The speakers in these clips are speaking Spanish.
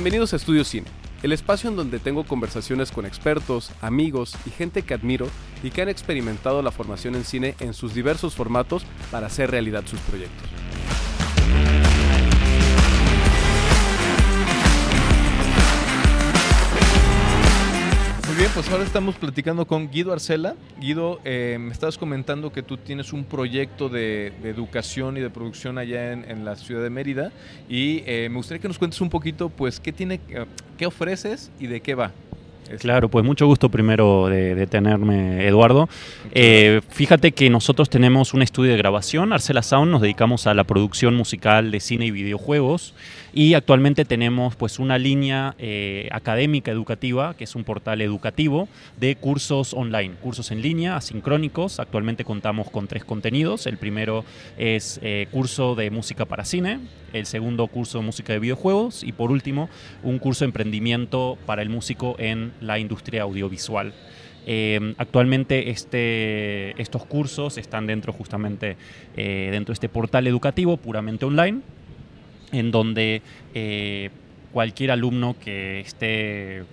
Bienvenidos a Estudio Cine, el espacio en donde tengo conversaciones con expertos, amigos y gente que admiro y que han experimentado la formación en cine en sus diversos formatos para hacer realidad sus proyectos. Pues ahora estamos platicando con Guido Arcela. Guido, eh, me estabas comentando que tú tienes un proyecto de, educación y de producción allá en, en la ciudad de Mérida y eh, me gustaría que nos cuentes un poquito, pues, qué tiene, eh, qué ofreces y de qué va. Claro, pues mucho gusto primero de, de tenerme, Eduardo. Eh, fíjate que nosotros tenemos un estudio de grabación, Arcela Sound, nos dedicamos a la producción musical de cine y videojuegos y actualmente tenemos pues una línea eh, académica educativa, que es un portal educativo de cursos online, cursos en línea, asincrónicos. Actualmente contamos con tres contenidos. El primero es eh, curso de música para cine, el segundo curso de música de videojuegos y por último un curso de emprendimiento para el músico en la industria audiovisual. Eh, actualmente este, estos cursos están dentro justamente eh, dentro de este portal educativo puramente online, en donde eh, cualquier alumno que esté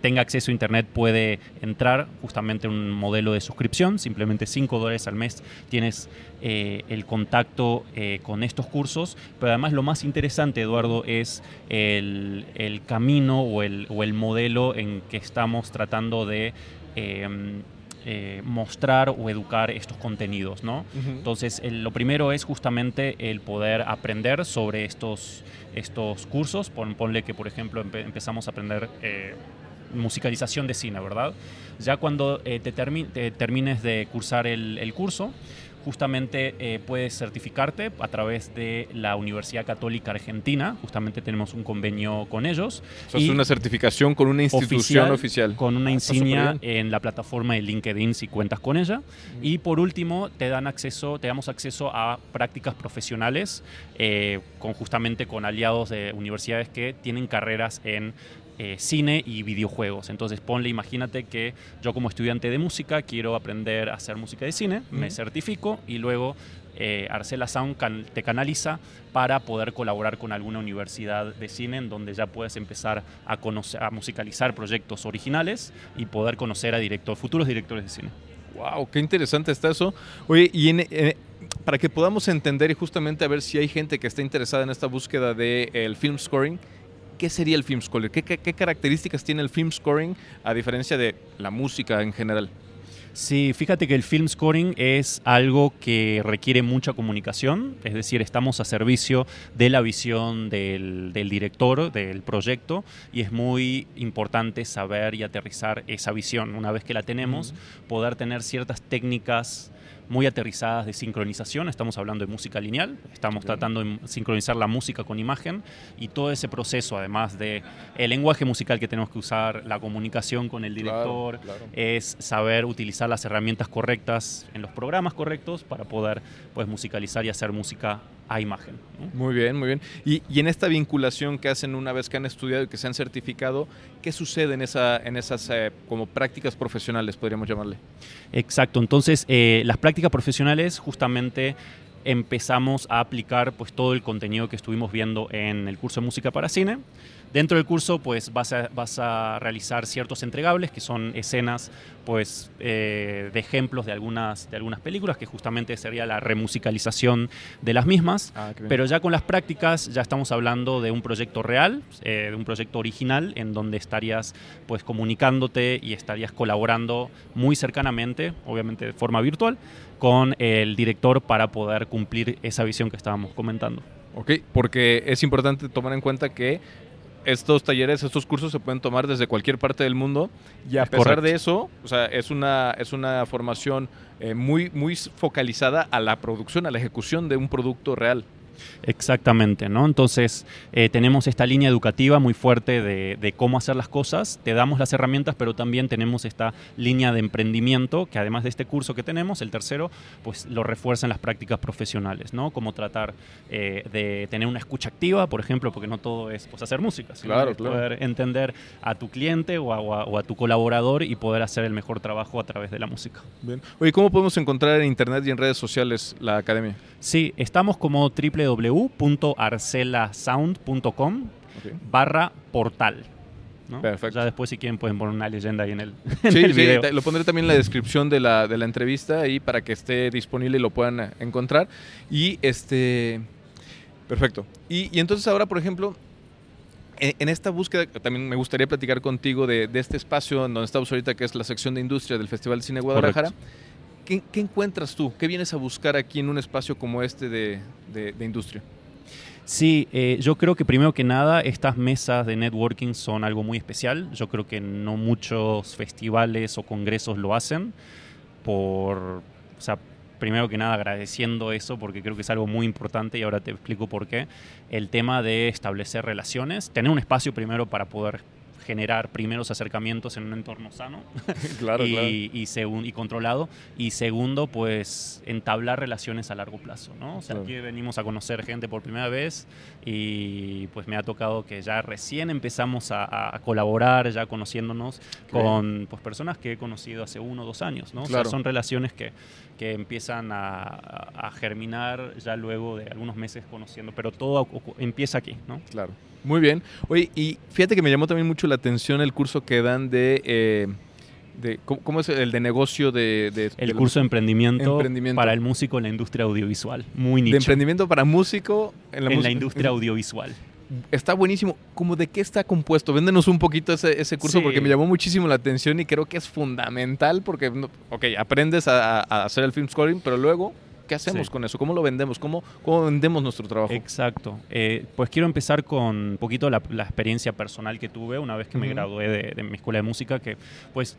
tenga acceso a internet puede entrar justamente en un modelo de suscripción, simplemente 5 dólares al mes tienes eh, el contacto eh, con estos cursos, pero además lo más interesante, Eduardo, es el, el camino o el, o el, modelo en que estamos tratando de... Eh, eh, mostrar o educar estos contenidos, ¿no? Uh -huh. Entonces, el, lo primero es justamente el poder aprender sobre estos, estos cursos. Pon, ponle que, por ejemplo, empe empezamos a aprender eh, musicalización de cine, ¿verdad? Ya cuando eh, te, termi te, termines de cursar el, el curso, justamente eh, puedes certificarte a través de la Universidad Católica Argentina. Justamente tenemos un convenio con ellos. Eso es una certificación con una institución oficial. oficial. Con una insignia en la plataforma de LinkedIn si cuentas con ella. Mm. Y por último, te dan acceso, te damos acceso a prácticas profesionales eh, con justamente con aliados de universidades que tienen carreras en eh, cine y videojuegos. Entonces ponle, imagínate que yo como estudiante de música quiero aprender a hacer música de cine, me certifico y luego eh, Arcela Sound can te canaliza para poder colaborar con alguna universidad de cine en donde ya puedes empezar a, conocer, a musicalizar proyectos originales y poder conocer a director, futuros directores de cine. ¡Wow! ¡Qué interesante está eso! Oye, y en, en, para que podamos entender y justamente a ver si hay gente que está interesada en esta búsqueda del de, film scoring, ¿qué sería el film scoring? ¿Qué, ¿Qué, qué, características tiene el film scoring a diferencia de la música en general? Sí, fíjate que el film scoring es algo que requiere mucha comunicación, es decir, estamos a servicio de la visión del, del director del proyecto y es muy importante saber y aterrizar esa visión. Una vez que la tenemos, uh -huh. poder tener ciertas técnicas muy aterrizadas de sincronización, estamos hablando de música lineal, estamos Bien. tratando de sincronizar la música con imagen y todo ese proceso, además de el lenguaje musical que tenemos que usar, la comunicación con el director, claro, claro. es saber utilizar las herramientas correctas en los programas correctos para poder pues, musicalizar y hacer música a imagen. ¿no? Muy bien, muy bien. Y, y, en esta vinculación que hacen una vez que han estudiado y que se han certificado, ¿qué sucede en, esa, en esas eh, como prácticas profesionales, podríamos llamarle? Exacto, entonces eh, las prácticas profesionales justamente empezamos a aplicar pues todo el contenido que estuvimos viendo en el curso de música para cine. Dentro del curso pues vas a, vas a realizar ciertos entregables que son escenas pues eh, de ejemplos de algunas, de algunas películas que justamente sería la remusicalización de las mismas. Ah, pero ya con las prácticas ya estamos hablando de un proyecto real, eh, de un proyecto original en donde estarías pues comunicándote y estarías colaborando muy cercanamente, obviamente de forma virtual, con el director para poder cumplir esa visión que estábamos comentando. Ok, porque es importante tomar en cuenta que estos talleres, estos cursos se pueden tomar desde cualquier parte del mundo y a es pesar correcto. de eso, o sea, es una, es una formación eh, muy, muy focalizada a la producción, a la ejecución de un producto real. Exactamente, ¿no? Entonces eh, tenemos esta línea educativa muy fuerte de, de, cómo hacer las cosas, te damos las herramientas, pero también tenemos esta línea de emprendimiento que además de este curso que tenemos, el tercero, pues lo refuerza en las prácticas profesionales, ¿no? Como tratar eh, de tener una escucha activa, por ejemplo, porque no todo es pues, hacer música, sino claro, claro. poder entender a tu cliente o a, o, a, o a, tu colaborador y poder hacer el mejor trabajo a través de la música. Bien. Oye, ¿cómo podemos encontrar en internet y en redes sociales la academia? Sí, estamos como www.arcelasound.com barra portal. Perfecto. Ya después si quieren pueden poner una leyenda ahí en el, en sí, el sí, video. lo pondré también en la descripción de la, de la entrevista ahí para que esté disponible y lo puedan eh, encontrar. Y este... Perfecto. Y, y entonces ahora, por ejemplo, en, en, esta búsqueda también me gustaría platicar contigo de, de, este espacio en donde estamos ahorita, que es la sección de industria del Festival de Cine Guadalajara. ¿Qué, ¿Qué, encuentras tú? ¿Qué vienes a buscar aquí en un espacio como este de, de, de industria? Sí, eh, yo creo que primero que nada estas mesas de networking son algo muy especial. Yo creo que no muchos festivales o congresos lo hacen por, o sea, primero que nada agradeciendo eso porque creo que es algo muy importante y ahora te explico por qué. El tema de establecer relaciones, tener un espacio primero para poder generar primeros acercamientos en un entorno sano claro, y, claro. Y, segun, y, controlado. Y segundo, pues entablar relaciones a largo plazo. ¿no? O sea, claro. aquí venimos a conocer gente por primera vez y pues me ha tocado que ya recién empezamos a, a colaborar, ya conociéndonos Qué con bien. pues, personas que he conocido hace uno o dos años. ¿no? O sea, son relaciones que, que empiezan a, a, germinar ya luego de algunos meses conociendo, pero todo empieza aquí. ¿no? Claro. Muy bien. Oye, y fíjate que me llamó también mucho la atención el curso que dan de... Eh, de ¿Cómo es el de negocio de...? de el de curso de emprendimiento, emprendimiento, para el músico en la industria audiovisual. Muy nicho. De emprendimiento para músico en la, en la industria audiovisual. Está buenísimo. ¿Cómo de qué está compuesto? Véndenos un poquito ese, ese curso Sí. porque me llamó muchísimo la atención y creo que es fundamental porque, ok, aprendes a, a hacer el film scoring, pero luego, ¿qué hacemos Sí. con eso? ¿Cómo lo vendemos? ¿Cómo, cómo vendemos nuestro trabajo? Exacto. Eh, pues quiero empezar con un poquito la, la experiencia personal que tuve una vez que me gradué de, de mi escuela de música, que pues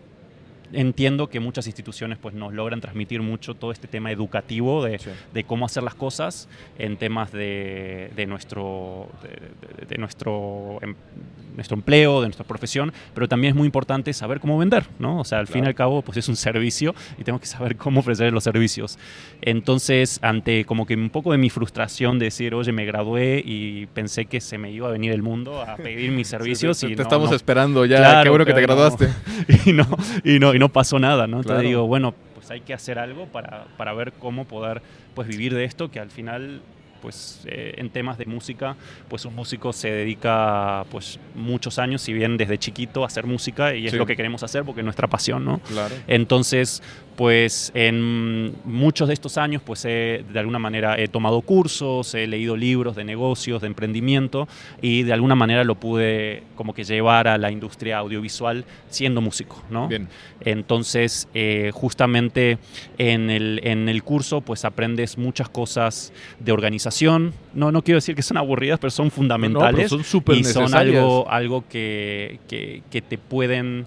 entiendo que muchas instituciones pues nos logran transmitir mucho todo este tema educativo de, Sí. de cómo hacer las cosas en temas de, de nuestro, de, de- nuestro, em- nuestro empleo, de nuestra profesión, pero también es muy importante saber cómo vender, ¿no? O sea, al fin y Claro. al cabo, pues es un servicio y tengo que saber cómo ofrecer los servicios. Entonces, ante como que un poco de mi frustración de decir, oye, me gradué y pensé que se me iba a venir el mundo a pedir mis servicios Sí, te, y te no- estamos no esperando ya. Claro, qué bueno que te pero no. graduaste. y no, y no, y no pasó nada, ¿no? Entonces Claro. digo, bueno, pues hay que hacer algo para, para ver cómo poder pues vivir de esto, que al final pues eh, en temas de música, pues un músico se dedica pues muchos años, si bien desde chiquito, a hacer música y es Sí. lo que queremos hacer porque es nuestra pasión, ¿no? Claro. Entonces, pues en muchos de estos años, pues he, de alguna manera he tomado cursos, he leído libros de negocios, de emprendimiento y de alguna manera lo pude como que llevar a la industria audiovisual siendo músico, ¿no? Bien. Entonces, eh, justamente en el, en el curso, pues aprendes muchas cosas de organización. No, no quiero decir que son aburridas, pero son No, fundamentales pero son súper y son algo, algo que, que- que te pueden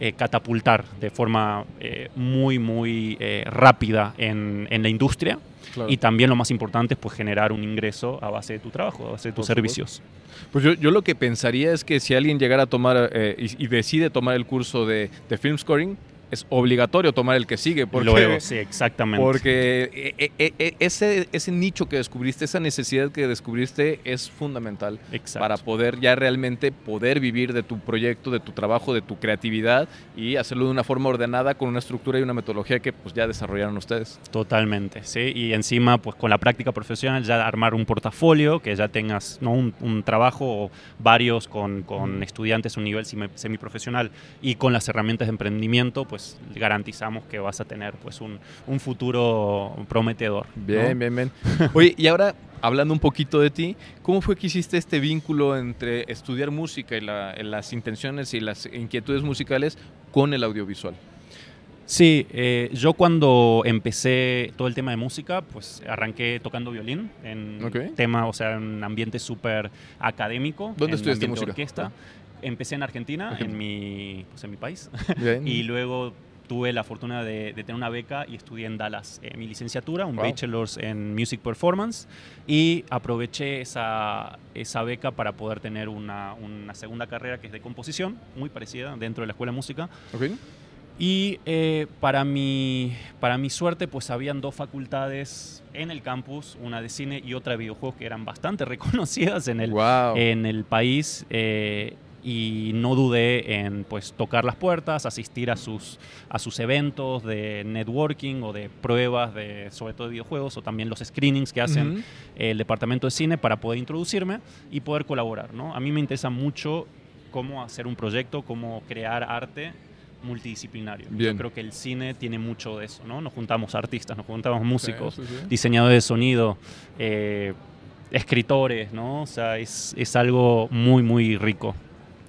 eh, catapultar de forma eh, muy, muy eh, rápida en, en la industria. Claro. Y también lo más importante es pues, generar un ingreso a base de tu trabajo, a base de tus Por servicios. Pues yo, yo lo que pensaría es que si alguien llegara a tomar eh, y, y decide tomar el curso de, de film scoring, es obligatorio tomar el que sigue. Porque, Luego, sí, exactamente. porque eh, eh, eh, ese, ese nicho que descubriste, esa necesidad que descubriste es fundamental Exacto. para poder ya realmente poder vivir de tu proyecto, de tu trabajo, de tu creatividad y hacerlo de una forma ordenada con una estructura y una metodología que pues ya desarrollaron ustedes. Totalmente, sí. Y encima, pues con la práctica profesional, ya armar un portafolio, que ya tengas ¿no? un, un trabajo o varios con, con estudiantes a un nivel semi- semiprofesional y con las herramientas de emprendimiento, pues garantizamos que vas a tener pues un, un futuro prometedor. ¿no? Bien, bien, bien. Oye, y ahora hablando un poquito de ti, ¿cómo fue que hiciste este vínculo entre estudiar música y la- las intenciones y las inquietudes musicales con el audiovisual? Sí, eh, yo cuando empecé todo el tema de música, pues arranqué tocando violín en tema, o sea, en un ambiente súper académico. ¿Dónde en estudiaste música? Orquesta. Empecé en Argentina, en mi, pues, en mi país, Bien. y luego tuve la fortuna de, de tener una beca y estudié en Dallas eh, mi licenciatura, un Wow. bachelor's en Music Performance, y aproveché esa, esa beca para poder tener una, una segunda carrera que es de composición, muy parecida dentro de la escuela de música, Ok. y eh, para, mi, para mi suerte, pues habían dos facultades en el campus, una de cine y otra de videojuegos que eran bastante reconocidas en el, Wow. en el país. eh, y no dudé en pues tocar las puertas, asistir a sus, a sus eventos de networking o de pruebas de sobre todo de videojuegos o también los screenings que hacen el departamento de cine para poder introducirme y poder colaborar. ¿no? A mí me interesa mucho cómo hacer un proyecto, cómo crear arte multidisciplinario. Yo creo que el cine tiene mucho de eso, ¿no? Nos juntamos artistas, nos juntamos músicos, diseñadores de sonido, eh, escritores, ¿no? O sea, es, es algo muy, muy rico.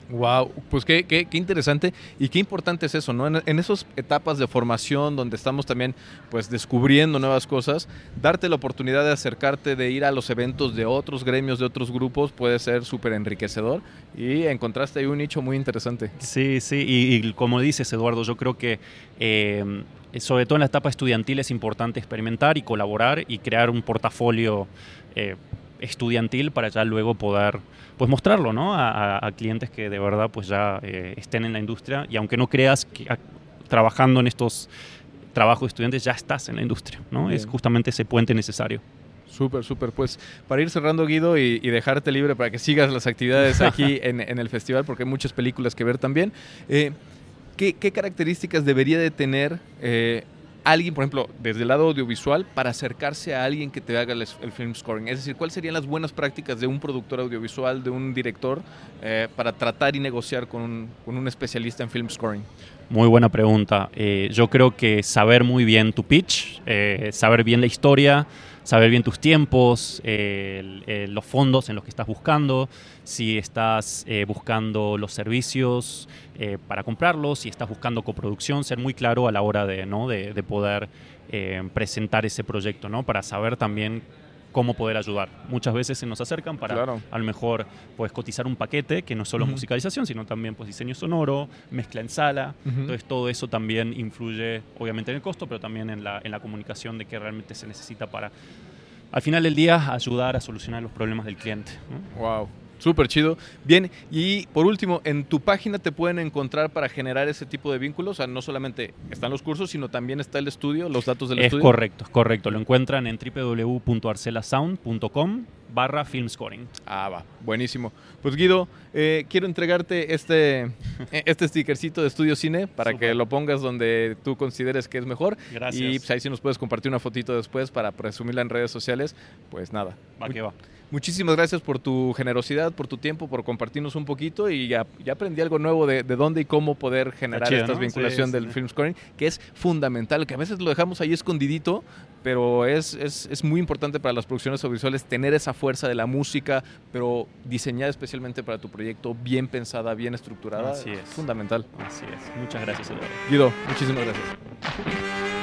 Wow, pues qué, qué, qué, interesante y qué importante es eso, ¿no? En, en, esas etapas de formación donde estamos también pues descubriendo nuevas cosas, darte la oportunidad de acercarte, de ir a los eventos de otros gremios, de otros grupos, puede ser súper enriquecedor y encontraste ahí un nicho muy interesante. Sí, sí, y, como dices Eduardo, yo creo que... Eh, sobre todo en la etapa estudiantil es importante experimentar y colaborar y crear un portafolio eh, estudiantil para ya luego poder pues mostrarlo ¿no? a, clientes que de verdad pues ya eh, estén en la industria y aunque no creas que trabajando en estos trabajos de estudiantes ya estás en la industria, ¿no? Es justamente ese puente necesario. Súper, súper. Pues para ir cerrando, Guido, y, dejarte libre para que sigas las actividades aquí en, el festival, porque hay muchas películas que ver también. Eh, ¿qué, características debería de tener eh, alguien, por ejemplo, desde el lado audiovisual, para acercarse a alguien que te haga el, film scoring? Es decir, ¿cuáles serían las buenas prácticas de un productor audiovisual, de un director, eh, para tratar y negociar con un, especialista en film scoring? Muy buena pregunta. Eh, yo creo que saber muy bien tu pitch, eh, saber bien la historia, saber bien tus tiempos, los fondos en los que estás buscando, si estás buscando los servicios, eh, para comprarlos, si estás buscando coproducción, ser muy claro a la hora de, ¿no? de, poder eh, presentar ese proyecto, ¿no? para saber también cómo poder ayudar. Muchas veces se nos acercan para a lo mejor pues, cotizar un paquete que no solo musicalización, sino también pues, diseño sonoro, mezcla en sala. Entonces todo eso también influye obviamente en el costo, pero también en la, en la comunicación de qué realmente se necesita para, al final del día, ayudar a solucionar los problemas del cliente. Wow. Súper chido. Bien, y por último, en tu página te pueden encontrar para generar ese tipo de vínculos. O sea, no solamente están los cursos, sino también está el estudio, los datos del estudio. Es correcto, es correcto. Lo encuentran en www.arcelasound.com barra film scoring. Ah, va, buenísimo. Pues Guido, eh, quiero entregarte este, este stickercito de Estudio Cine para que lo pongas donde tú consideres que es mejor. Gracias. Y pues, ahí si nos puedes compartir una fotito después para presumirla en redes sociales, pues nada. Va que va. Muchísimas gracias por tu generosidad, por tu tiempo, por compartirnos un poquito y ya, aprendí algo nuevo de, dónde y cómo poder generar esta vinculación del film scoring, que es fundamental, que a veces lo dejamos ahí escondidito, pero es, es, muy importante para las producciones audiovisuales tener esa fuerza de la música, pero diseñada especialmente para tu proyecto, bien pensada, bien estructurada. Así es. Fundamental. Así es. Muchas gracias, Eduardo. Guido, muchísimas gracias.